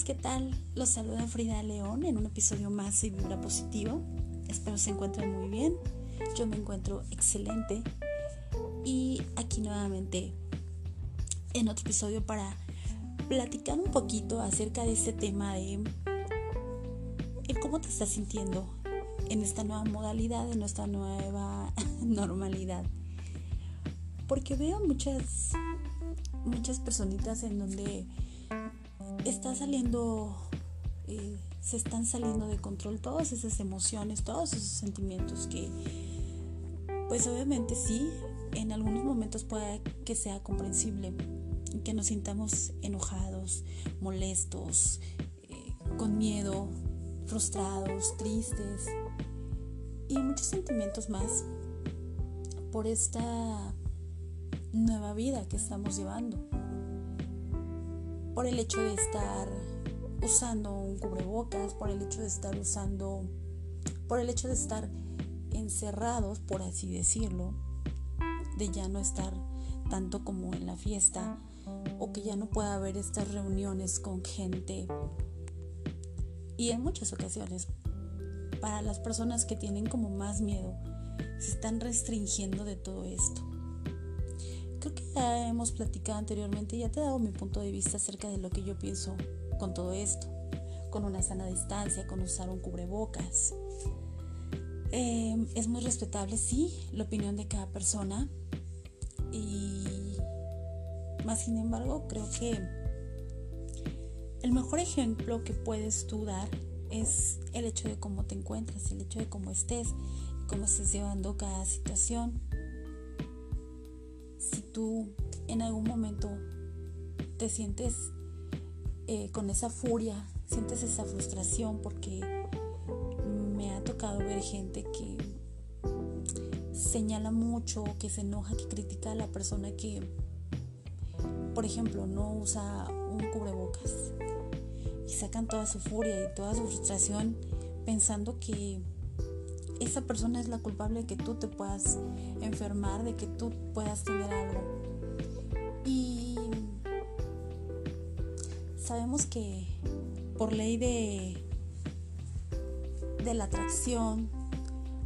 ¿qué tal? Los saluda Frida León en un episodio más de Vibra Positivo. Espero se encuentren muy bien. Yo me encuentro excelente. Y aquí nuevamente en otro episodio para platicar un poquito acerca de este tema de cómo te estás sintiendo en esta nueva modalidad, en nuestra nueva normalidad. Porque veo muchas muchas personitas en donde está saliendo, eh, se están saliendo de control todas esas emociones, todos esos sentimientos que, pues obviamente sí, en algunos momentos puede que sea comprensible, que nos sintamos enojados, molestos, eh, con miedo, frustrados, tristes y muchos sentimientos más por esta nueva vida que estamos llevando por el hecho de estar usando un cubrebocas, por el hecho de estar usando, por el hecho de estar encerrados, por así decirlo, de ya no estar tanto como en la fiesta o que ya no pueda haber estas reuniones con gente. Y en muchas ocasiones, para las personas que tienen como más miedo, se están restringiendo de todo esto creo que ya hemos platicado anteriormente, ya te he dado mi punto de vista acerca de lo que yo pienso con todo esto, con una sana distancia, con usar un cubrebocas. Em, es muy respetable, sí, la opinión de cada persona. Y más sin embargo, creo que el mejor ejemplo que puedes tú dar es el hecho de cómo te encuentras, el hecho de cómo estés, cómo estés llevando cada situación tú en algún momento te sientes eh, con esa furia, sientes esa frustración porque me ha tocado ver gente que señala mucho, que se enoja, que critica a la persona que, por ejemplo, no usa un cubrebocas. Y sacan toda su furia y toda su frustración pensando que esa persona es la culpable de que tú te puedas enfermar, de que tú puedas tener algo. Y sabemos que por ley de, de la atracción,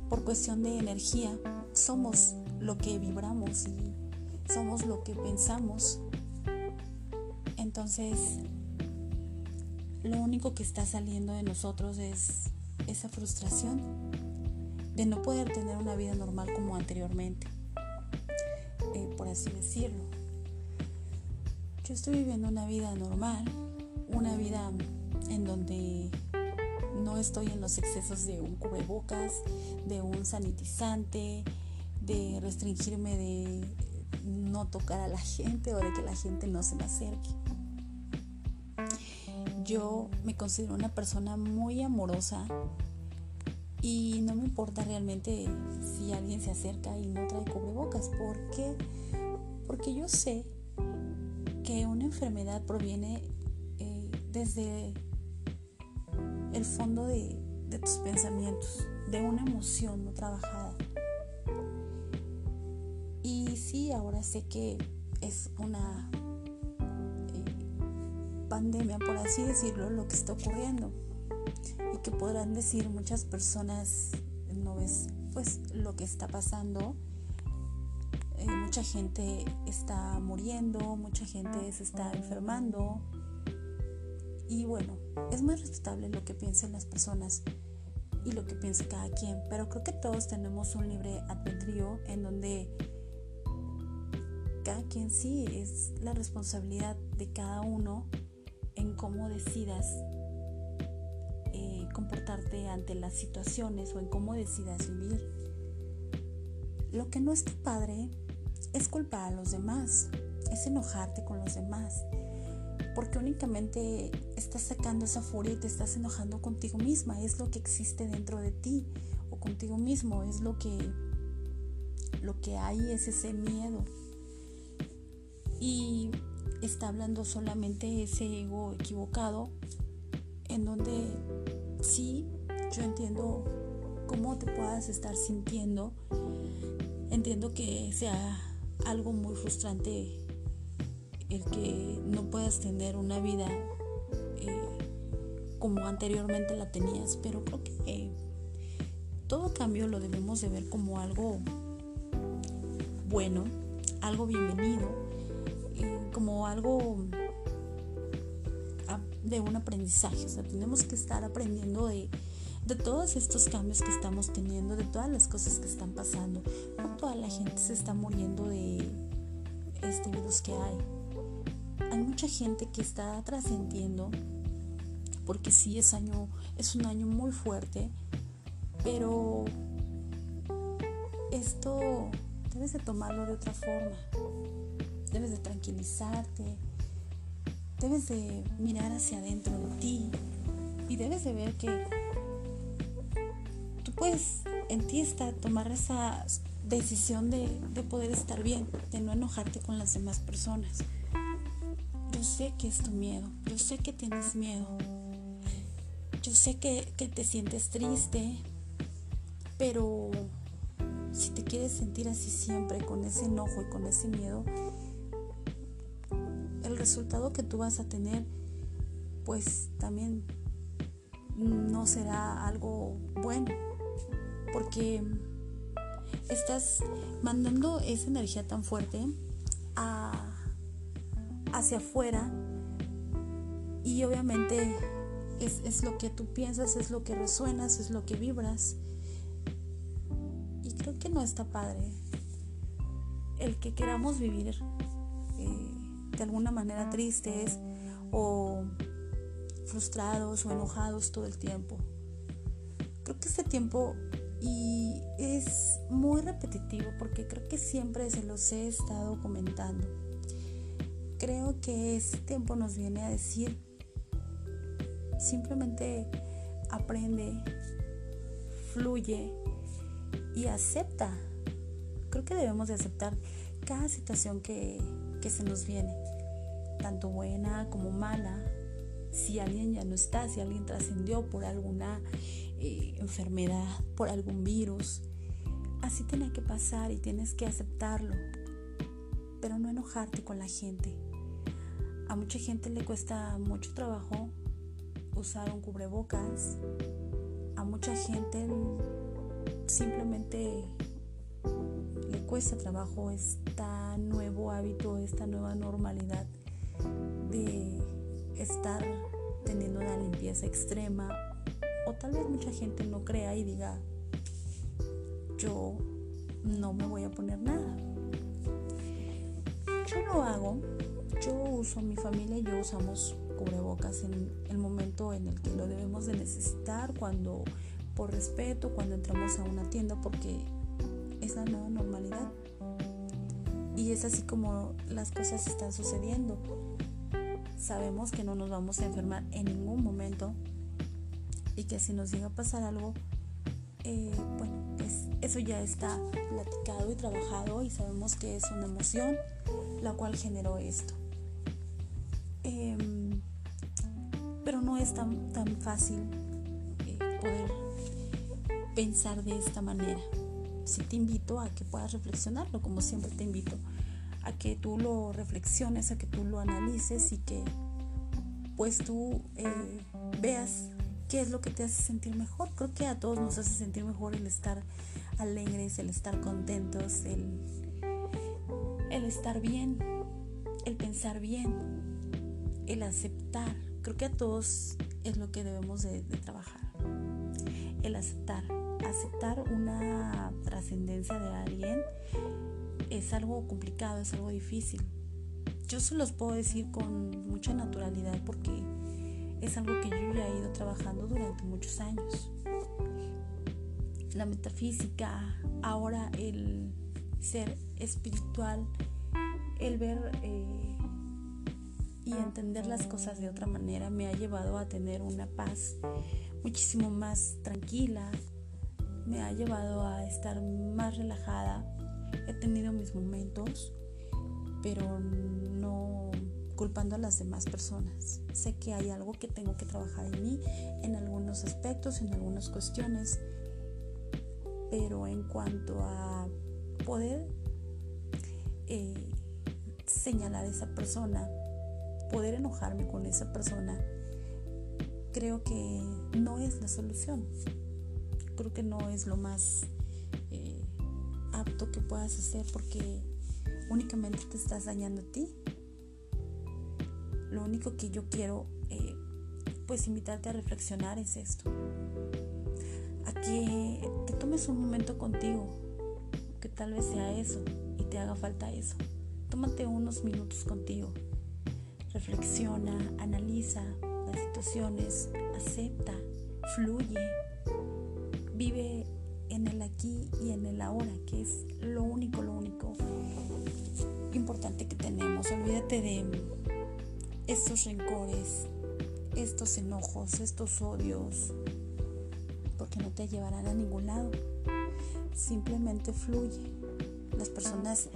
por cuestión de energía, somos lo que vibramos y somos lo que pensamos. Entonces, lo único que está saliendo de nosotros es esa frustración de no poder tener una vida normal como anteriormente, eh, por así decirlo. Yo estoy viviendo una vida normal, una vida en donde no estoy en los excesos de un cubrebocas, de un sanitizante, de restringirme de no tocar a la gente o de que la gente no se me acerque. Yo me considero una persona muy amorosa, y no me importa realmente si alguien se acerca y no trae cubrebocas. ¿Por qué? Porque yo sé que una enfermedad proviene eh, desde el fondo de, tus pensamientos, de una emoción no trabajada. Y sí, ahora sé que es una eh, pandemia, por así decirlo, lo que está ocurriendo y que podrán decir muchas personas, no ves pues lo que está pasando, eh, mucha gente está muriendo, mucha gente se está enfermando. Y bueno, es muy respetable lo que piensen las personas y lo que piense cada quien, pero creo que todos tenemos un libre albedrío en donde cada quien sí es la responsabilidad de cada uno en cómo decidas comportarte ante las situaciones o en cómo decidas vivir. Lo que no está padre es culpar a los demás, es enojarte con los demás, porque únicamente estás sacando esa furia y te estás enojando contigo misma, es lo que existe dentro de ti o contigo mismo, es lo que lo que hay es ese miedo. Y está hablando solamente ese ego equivocado en donde sí, yo entiendo cómo te puedas estar sintiendo. Entiendo que sea algo muy frustrante el que no puedas tener una vida eh, como anteriormente la tenías, pero creo que eh, todo cambio lo debemos de ver como algo bueno, algo bienvenido, como algo de un aprendizaje. O sea, tenemos que estar aprendiendo de, de todos estos cambios que estamos teniendo, de todas las cosas que están pasando. No toda la gente se está muriendo de este virus que hay. Hay mucha gente que está trascendiendo, porque sí es año, es un año muy fuerte, pero esto debes de tomarlo de otra forma. Debes de tranquilizarte, debes de mirar hacia adentro de ti y debes de ver que tú puedes en ti está tomar esa decisión de, poder estar bien, de no enojarte con las demás personas. Yo sé que es tu miedo, yo sé que tienes miedo, yo sé que, que te sientes triste, pero si te quieres sentir así siempre, con ese enojo y con ese miedo, resultado que tú vas a tener, pues también no será algo bueno, porque estás mandando esa energía tan fuerte hacia afuera y obviamente es, es, lo que tú piensas, es lo que resuenas, es lo que vibras. Y creo que no está padre el que queramos vivir de alguna manera tristes o frustrados o enojados todo el tiempo. Creo que este tiempo y es muy repetitivo porque creo que siempre se los he estado comentando. Creo que este tiempo nos viene a decir simplemente aprende, fluye y acepta. Creo que debemos de aceptar cada situación que, que se nos viene, tanto buena como mala. Si alguien ya no está, si alguien trascendió por alguna eh, enfermedad, por algún virus. Así tiene que pasar y tienes que aceptarlo, pero no enojarte con la gente. A mucha gente le cuesta mucho trabajo usar un cubrebocas. A mucha gente simplemente le cuesta trabajo este nuevo hábito, esta nueva normalidad estar teniendo una limpieza extrema o tal vez mucha gente no crea y diga, yo no me voy a poner nada. Yo lo hago, yo uso, mi familia y yo usamos cubrebocas en el momento en el que lo debemos de necesitar, cuando por respeto, cuando entramos a una tienda, porque es la nueva normalidad. Y es así como las cosas están sucediendo. Sabemos que no nos vamos a enfermar en ningún momento, y que si nos llega a pasar algo, eh, bueno, pues eso ya está platicado y trabajado y sabemos que es una emoción la cual generó esto. Em, pero no es tan, tan fácil eh, poder pensar de esta manera. Sí te invito a que puedas reflexionarlo, como siempre te invito, a que tú lo reflexiones, a que tú lo analices y que pues tú eh, veas qué es lo que te hace sentir mejor. Creo que a todos nos hace sentir mejor el estar alegres, el estar contentos, el, el estar bien, el pensar bien, el aceptar. Creo que a todos es lo que debemos de, de trabajar. El aceptar. Aceptar una trascendencia de alguien es algo complicado, es algo difícil. Yo se los puedo decir con mucha naturalidad porque es algo que yo ya he ido trabajando durante muchos años. La metafísica, ahora el ser espiritual, el ver eh, y entender las cosas de otra manera me ha llevado a tener una paz muchísimo más tranquila, me ha llevado a estar más relajada. He tenido mis momentos, pero no culpando a las demás personas. Sé que hay algo que tengo que trabajar en mí, en algunos aspectos, en algunas cuestiones, pero en cuanto a poder eh, señalar a esa persona, poder enojarme con esa persona, creo que no es la solución. Creo que no es lo más apto que puedas hacer porque únicamente te estás dañando a ti. Lo único que yo quiero eh, pues invitarte a reflexionar es esto. A que te tomes un momento contigo, que tal vez sea eso y te haga falta eso. Tómate unos minutos contigo. Reflexiona, analiza las situaciones, acepta, fluye, vive en el aquí y en el ahora, que es lo único, lo único importante que tenemos. Olvídate de estos rencores, estos enojos, estos odios, porque no te llevarán a ningún lado. Simplemente fluye. Las personas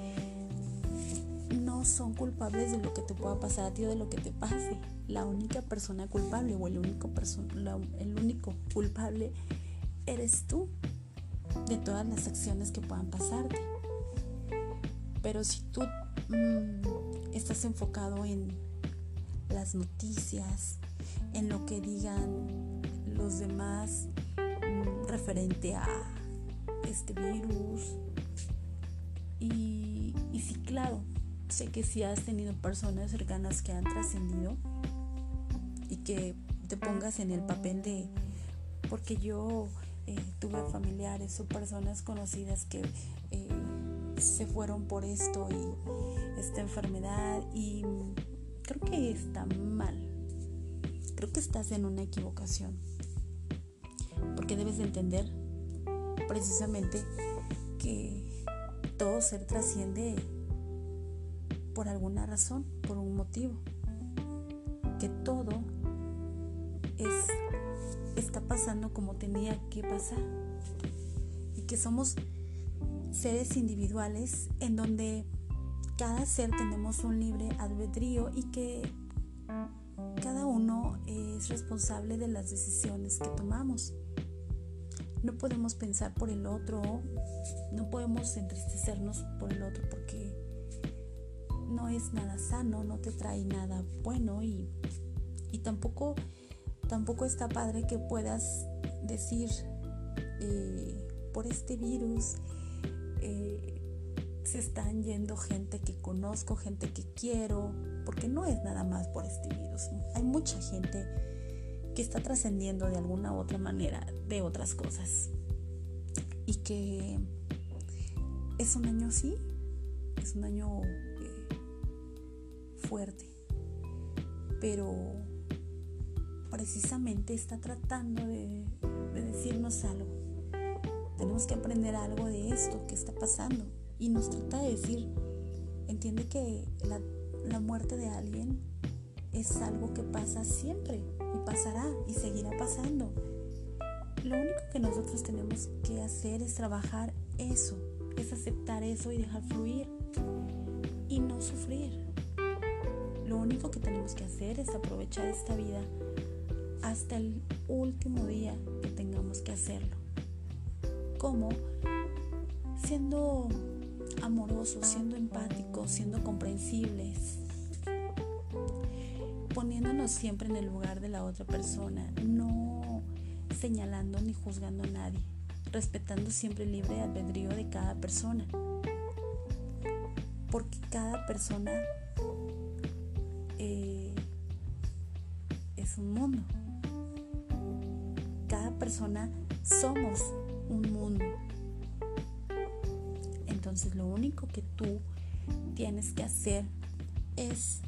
no son culpables de lo que te pueda pasar a ti o de lo que te pase. La única persona culpable o el único, el único culpable eres tú de todas las acciones que puedan pasarte. Pero si tú mm, estás enfocado en las noticias, en lo que digan los demás mm, referente a este virus. Y, y sí, claro, sé que si has tenido personas cercanas que han trascendido y que te pongas en el papel de, porque yo eh, tuve familiares o personas conocidas que eh, se fueron por esto y esta enfermedad y creo que está mal creo que estás en una equivocación. Porque debes de entender precisamente que todo ser trasciende por alguna razón, por un motivo. Que todo pasando como tenía que pasar. Y que somos seres individuales en donde cada ser tenemos un libre albedrío y que cada uno es responsable de las decisiones que tomamos. No podemos pensar por el otro, no podemos entristecernos por el otro porque no es nada sano, no te trae nada bueno y, tampoco, tampoco está padre que puedas decir eh, por este virus eh, se están yendo gente que conozco, gente que quiero, porque no es nada más por este virus. Hay mucha gente que está trascendiendo de alguna u otra manera de otras cosas. Y que es un año sí, es un año eh, fuerte, pero precisamente está tratando de, de decirnos algo. Tenemos que aprender algo de esto que está pasando. Y nos trata de decir, entiende que la la muerte de alguien es algo que pasa siempre y pasará y seguirá pasando. Lo único que nosotros tenemos que hacer es trabajar eso, es aceptar eso y dejar fluir y no sufrir. Lo único que tenemos que hacer es aprovechar esta vida hasta el último día que tengamos que hacerlo. ¿Cómo? Siendo amorosos, siendo empáticos, siendo comprensibles, poniéndonos siempre en el lugar de la otra persona, no señalando ni juzgando a nadie, respetando siempre el libre albedrío de cada persona, porque cada persona eh, es un mundo, cada persona somos un mundo. Entonces lo único que tú tienes que hacer es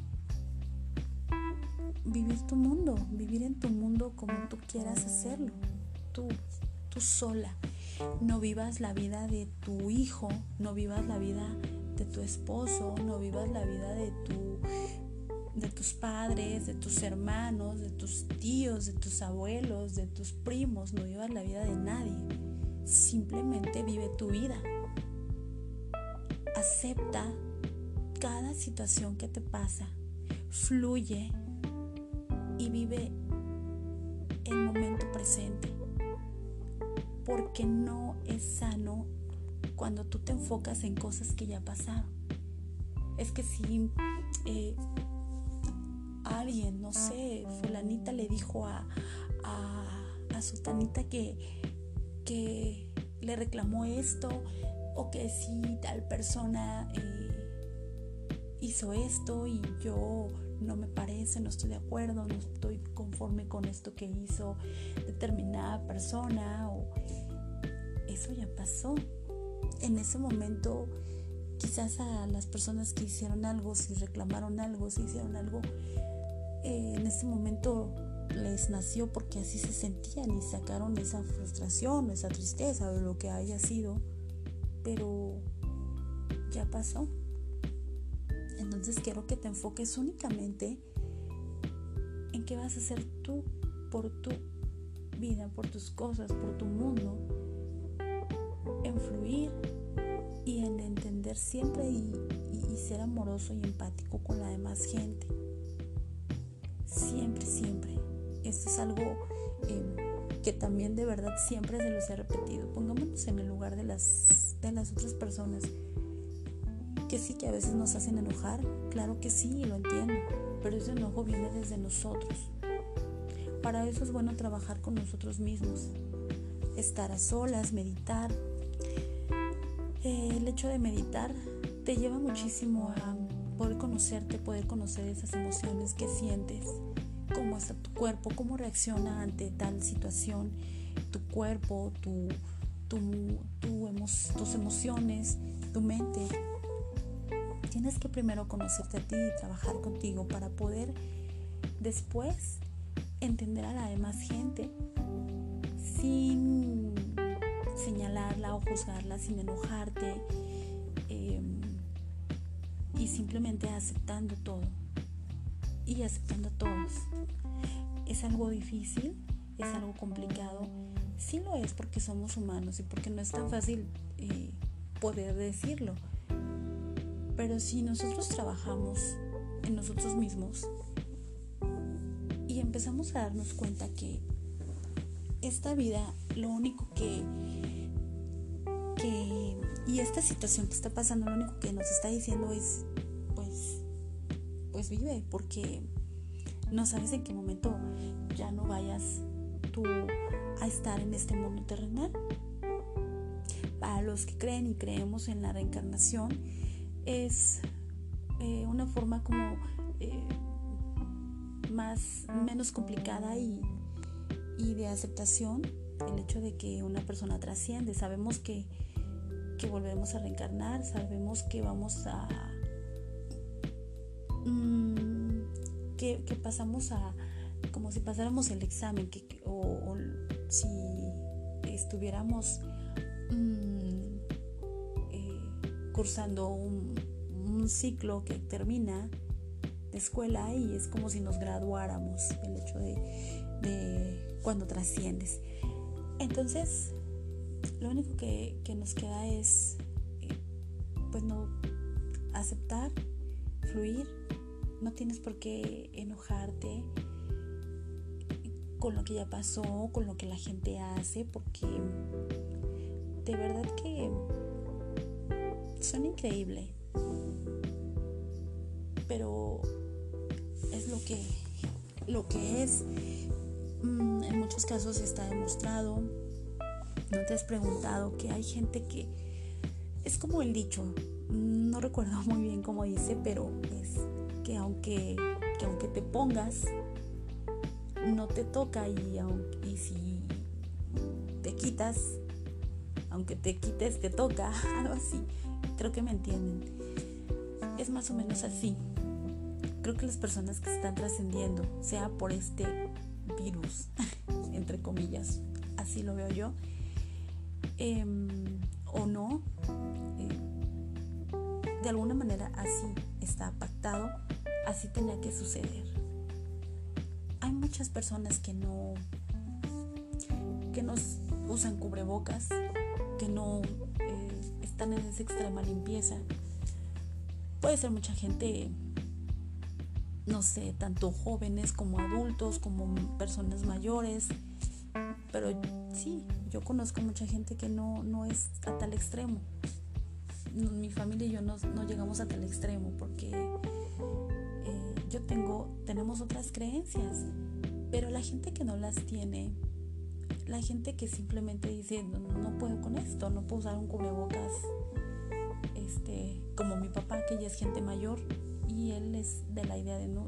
vivir tu mundo, vivir en tu mundo como tú quieras hacerlo, tú, tú sola. No vivas la vida de tu hijo, no vivas la vida de tu esposo, no vivas la vida de tu de tus padres, de tus hermanos, de tus tíos, de tus abuelos, de tus primos, no vivas la vida de nadie. Simplemente vive tu vida acepta cada situación que te pasa, fluye y vive el momento presente. Porque no es sano cuando tú te enfocas en cosas que ya pasaron. Es que si eh, alguien, no sé, fulanita le dijo a, a, a que, que le reclamó esto o que si tal persona eh, hizo esto y yo no me parece, no estoy de acuerdo, no estoy conforme con esto que hizo determinada persona o eso ya pasó. En ese momento quizás a las personas que hicieron algo, si reclamaron algo, si hicieron algo, eh, en ese momento les nació porque así se sentían y sacaron esa frustración, esa tristeza o lo que haya sido, pero ya pasó. Entonces quiero que te enfoques únicamente en qué vas a hacer tú por tu vida, por tus cosas, por tu mundo, en fluir y en entender siempre y, ser amoroso y empático con la demás gente. Siempre, siempre. Esto es algo em, que también de verdad siempre se los he repetido. Pongámonos en el lugar de las, de las otras personas que sí, que a veces nos hacen enojar, claro que sí, lo entiendo, pero ese enojo viene desde nosotros. Para eso es bueno trabajar con nosotros mismos, estar a solas, meditar. Eh, el hecho de meditar te lleva muchísimo a poder conocerte, poder conocer esas emociones que sientes, cómo está tu cuerpo, cómo reacciona ante tal situación, tu cuerpo, tu, tus emociones, tu mente. Tienes que primero conocerte a ti y trabajar contigo para poder después entender a la demás gente sin señalarla o juzgarla, sin enojarte y simplemente aceptando todo. Y aceptando a todos. Es algo difícil, es algo complicado, sí lo es porque somos humanos y porque no es tan fácil eh, poder decirlo. Pero si nosotros trabajamos en nosotros mismos y empezamos a darnos cuenta que esta vida, lo único que, que y esta situación que está pasando, lo único que nos está diciendo es, pues, pues vive, porque no sabes en qué momento ya no vayas tú a estar en este mundo terrenal. Para los que creen y creemos en la reencarnación, es eh, una forma como eh, más menos complicada y, de aceptación el hecho de que una persona trasciende sabemos que, que volvemos a reencarnar sabemos que vamos a mm, que, pasamos a como si pasáramos el examen que, o, si estuviéramos mm, cursando un, ciclo que termina de escuela y es como si nos graduáramos, el hecho de, cuando trasciendes. Entonces, lo único que, nos queda es, eh, pues no, aceptar, fluir, no tienes por qué enojarte con lo que ya pasó, con lo que la gente hace, porque de verdad que son increíbles, pero es lo que, lo que es. Mm, en muchos casos está demostrado. No te has preguntado que hay gente que es como el dicho, no recuerdo muy bien cómo dice, pero es que aunque, que aunque te pongas, no te toca y, y si te quitas, aunque te quites, te toca, algo así. Creo que me entienden. Es más o menos así. Creo que las personas que están trascendiendo, sea por este virus, entre comillas, así lo veo yo, em, o no, eh, de alguna manera así está pactado, así tenía que suceder. Hay muchas personas que no, que no usan cubrebocas, que no están en esa extrema limpieza. Puede ser mucha gente, no sé, tanto jóvenes como adultos, como personas mayores, pero sí, yo conozco mucha gente que no, no es a tal extremo. Mi familia y yo no, no llegamos a tal extremo porque eh, yo tengo, tenemos otras creencias, pero la gente que no las tiene, la gente que simplemente dice, no, puedo con esto, no puedo usar un cubrebocas, este, como mi papá, que ya es gente mayor, y él es de la idea de no,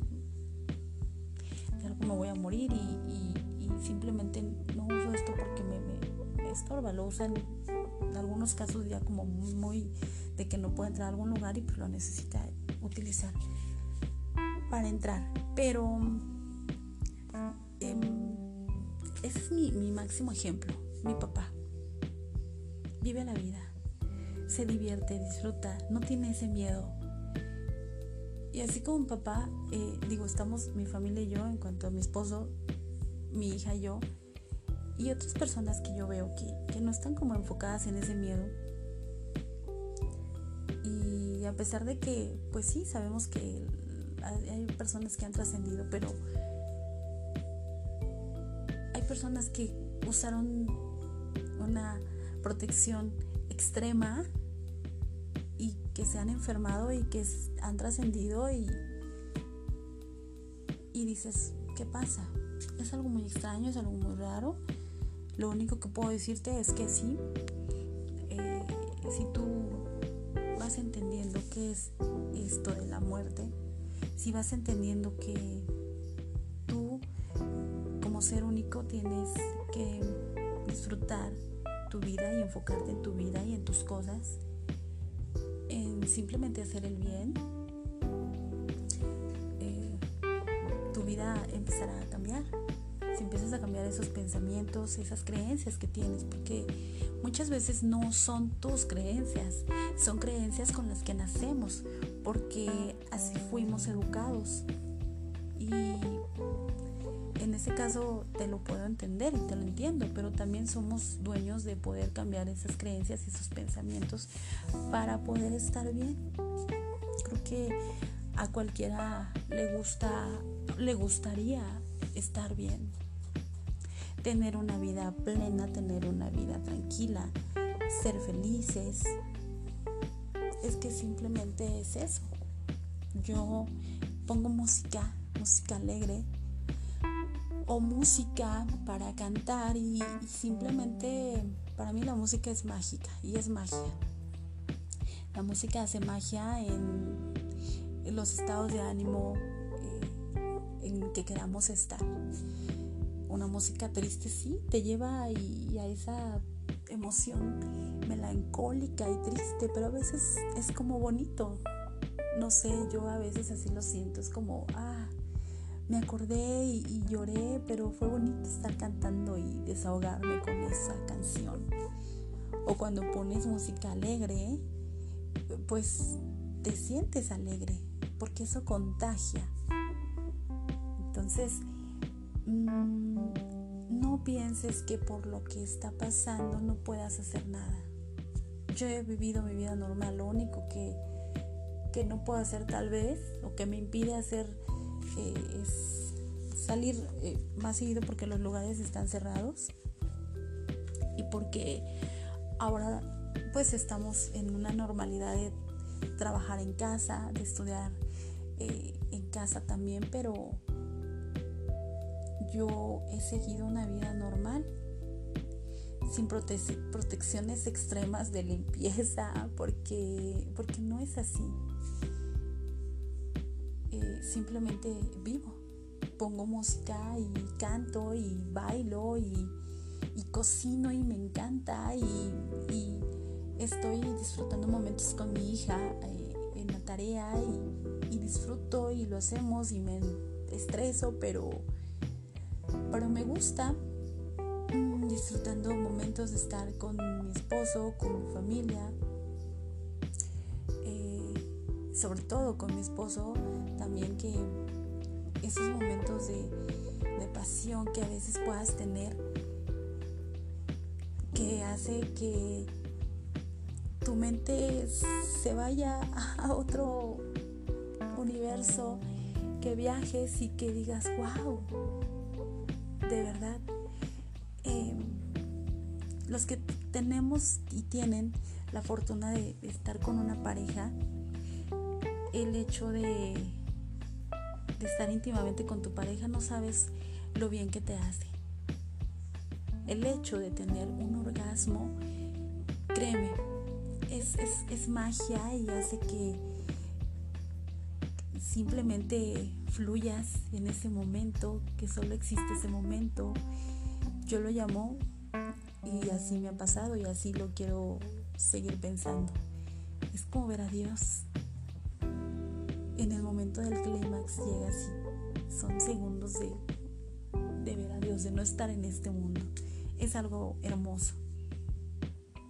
me voy a morir y, simplemente uso esto porque me, me, estorba, lo usan en algunos casos ya como muy de que no puede entrar a algún lugar y pues lo necesita utilizar para entrar. Pero em, ese es mi, máximo ejemplo, mi papá. Vive la vida, se divierte, disfruta, no tiene ese miedo. Y así como mi papá, eh, digo, estamos mi familia y yo, en cuanto a mi esposo, mi hija y yo, y otras personas que yo veo que, que no están como enfocadas en ese miedo, a pesar de que, pues sí, sabemos que hay personas que han trascendido, pero hay personas que usaron una protección extrema y que se han enfermado y que han trascendido y, y dices, ¿qué pasa? Es algo muy extraño, es algo muy raro. Lo único que puedo decirte es que sí, eh, si tú vas entendiendo qué es esto de la muerte, si vas entendiendo que tú como ser único tienes que disfrutar tu vida y enfocarte en tu vida y en tus cosas, en simplemente hacer el bien, eh, tu vida empezará a a cambiar esos pensamientos, esas creencias que tienes, porque muchas veces no son tus creencias, son creencias con las que nacemos, porque así fuimos educados. Y en ese caso te lo puedo entender y te lo entiendo, pero también somos dueños de poder cambiar esas creencias y esos pensamientos para poder estar bien. Creo que a cualquiera le gusta, le gustaría estar bien tener una vida plena, tener una vida tranquila, ser felices. Es que simplemente es eso. Yo pongo música, música alegre o música para cantar y, simplemente para mí la música es mágica y es magia. La música hace magia en, los estados de ánimo eh, en que queramos estar una música triste sí te lleva a, a esa emoción melancólica y triste, pero a veces es como bonito. No sé, yo a veces así lo siento, es como, ah, me acordé y, y, lloré, pero fue bonito estar cantando y desahogarme con esa canción. O cuando pones música alegre, pues te sientes alegre, porque eso contagia. Entonces, Mm, no pienses que por lo que está pasando no puedas hacer nada. Yo he vivido mi vida normal, lo único que, que no puedo hacer tal vez, o que me impide hacer eh, es salir eh, más seguido porque los lugares están cerrados y porque ahora pues estamos en una normalidad de trabajar en casa, de estudiar eh, en casa también, pero yo he seguido una vida normal, sin protecciones extremas de limpieza, porque, porque no es así. Eh, simplemente vivo, pongo música y canto y bailo y, cocino y me encanta y, estoy disfrutando momentos con mi hija eh, en la tarea y, y disfruto y lo hacemos y me estreso, pero pero me gusta disfrutando momentos de estar con mi esposo, con mi familia, eh, sobre todo con mi esposo, también que esos momentos de, de pasión que a veces puedas tener, que hace que tu mente se vaya a otro universo, que viajes y que digas, wow, de verdad, em, los que tenemos y tienen la fortuna de estar con una pareja, el hecho de, de estar íntimamente con tu pareja, no sabes lo bien que te hace. El hecho de tener un orgasmo, créeme, es, es magia y hace que simplemente fluyas en ese momento, que solo existe ese momento. Yo lo llamo y así me ha pasado y así lo quiero seguir pensando. Es como ver a Dios. En el momento del clímax llega así. Son segundos de, de ver a Dios, de no estar en este mundo. Es algo hermoso.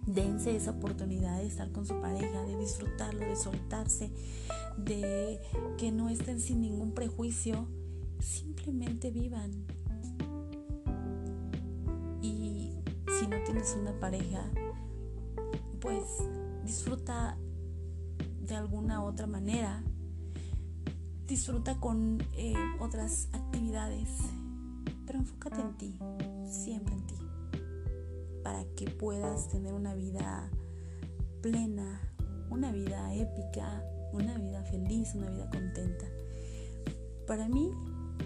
Dense esa oportunidad de estar con su pareja, de disfrutarlo, de soltarse, de que no estén sin ningún prejuicio. Simplemente vivan. Y si no tienes una pareja, pues disfruta de alguna otra manera. Disfruta con eh, otras actividades, pero enfócate en ti, siempre en ti, para que puedas tener una vida plena, una vida épica, una vida feliz, una vida contenta. Para mí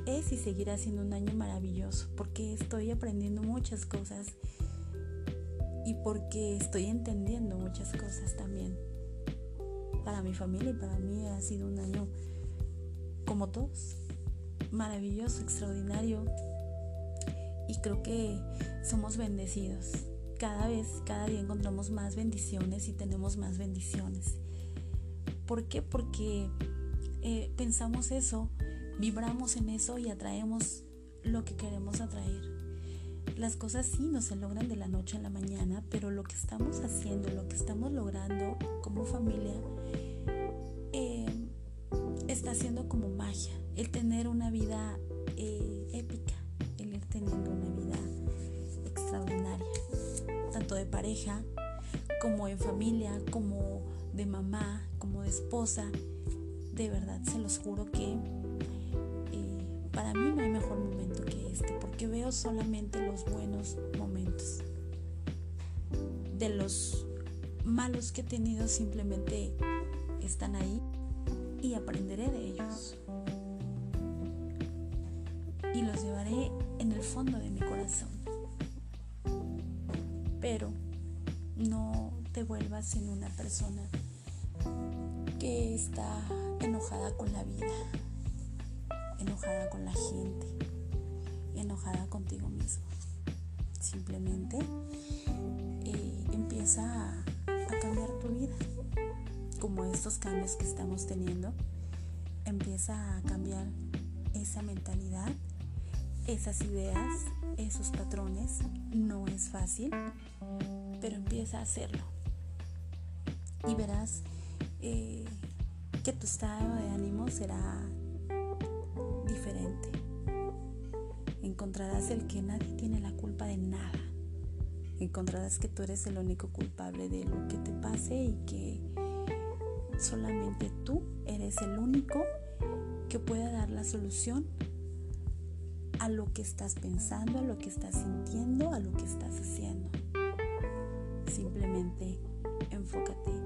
es y seguirá siendo un año maravilloso porque estoy aprendiendo muchas cosas y porque estoy entendiendo muchas cosas también. Para mi familia y para mí ha sido un año como todos, maravilloso, extraordinario y creo que somos bendecidos. Cada vez, cada día encontramos más bendiciones y tenemos más bendiciones. ¿Por qué? Porque eh, pensamos eso, vibramos en eso y atraemos lo que queremos atraer. Las cosas sí no se logran de la noche a la mañana, pero lo que estamos haciendo, lo que estamos logrando como familia, eh, está siendo como magia. El tener una vida eh, épica, el ir teniendo una vida extraordinaria, tanto de pareja como en familia, como de mamá, esposa, de verdad se los juro que eh, para mí no hay mejor momento que este, porque veo solamente los buenos momentos. De los malos que he tenido simplemente están ahí y aprenderé de ellos. Y los llevaré en el fondo de mi corazón. Pero no te vuelvas en una persona que está enojada con la vida, enojada con la gente, enojada contigo mismo. Simplemente eh, empieza a, a cambiar tu vida, como estos cambios que estamos teniendo. Empieza a cambiar esa mentalidad, esas ideas, esos patrones. No es fácil, pero empieza a hacerlo. Y verás eh, que tu estado de ánimo será diferente. Encontrarás el que nadie tiene la culpa de nada. Encontrarás que tú eres el único culpable de lo que te pase y que solamente tú eres el único que puede dar la solución a lo que estás pensando, a lo que estás sintiendo, a lo que estás haciendo. Simplemente enfócate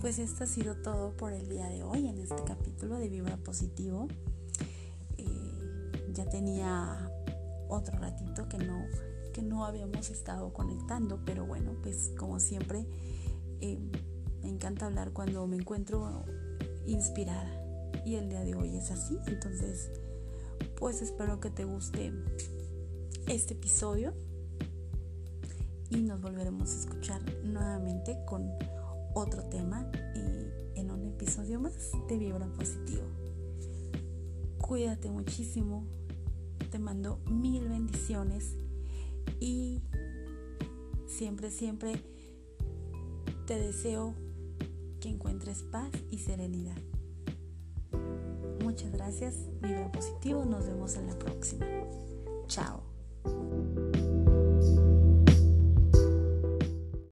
pues esto ha sido todo por el día de hoy en este capítulo de Vibra Positivo. Eh, ya tenía otro ratito que no, que no habíamos estado conectando, pero bueno, pues como siempre, eh, me encanta hablar cuando me encuentro inspirada. Y el día de hoy es así, entonces pues espero que te guste este episodio y nos volveremos a escuchar nuevamente con otro tema y en un episodio más de Vibra Positivo. Cuídate muchísimo, te mando mil bendiciones y siempre, siempre te deseo que encuentres paz y serenidad. Muchas gracias, vibra positivo, nos vemos en la próxima. Chao.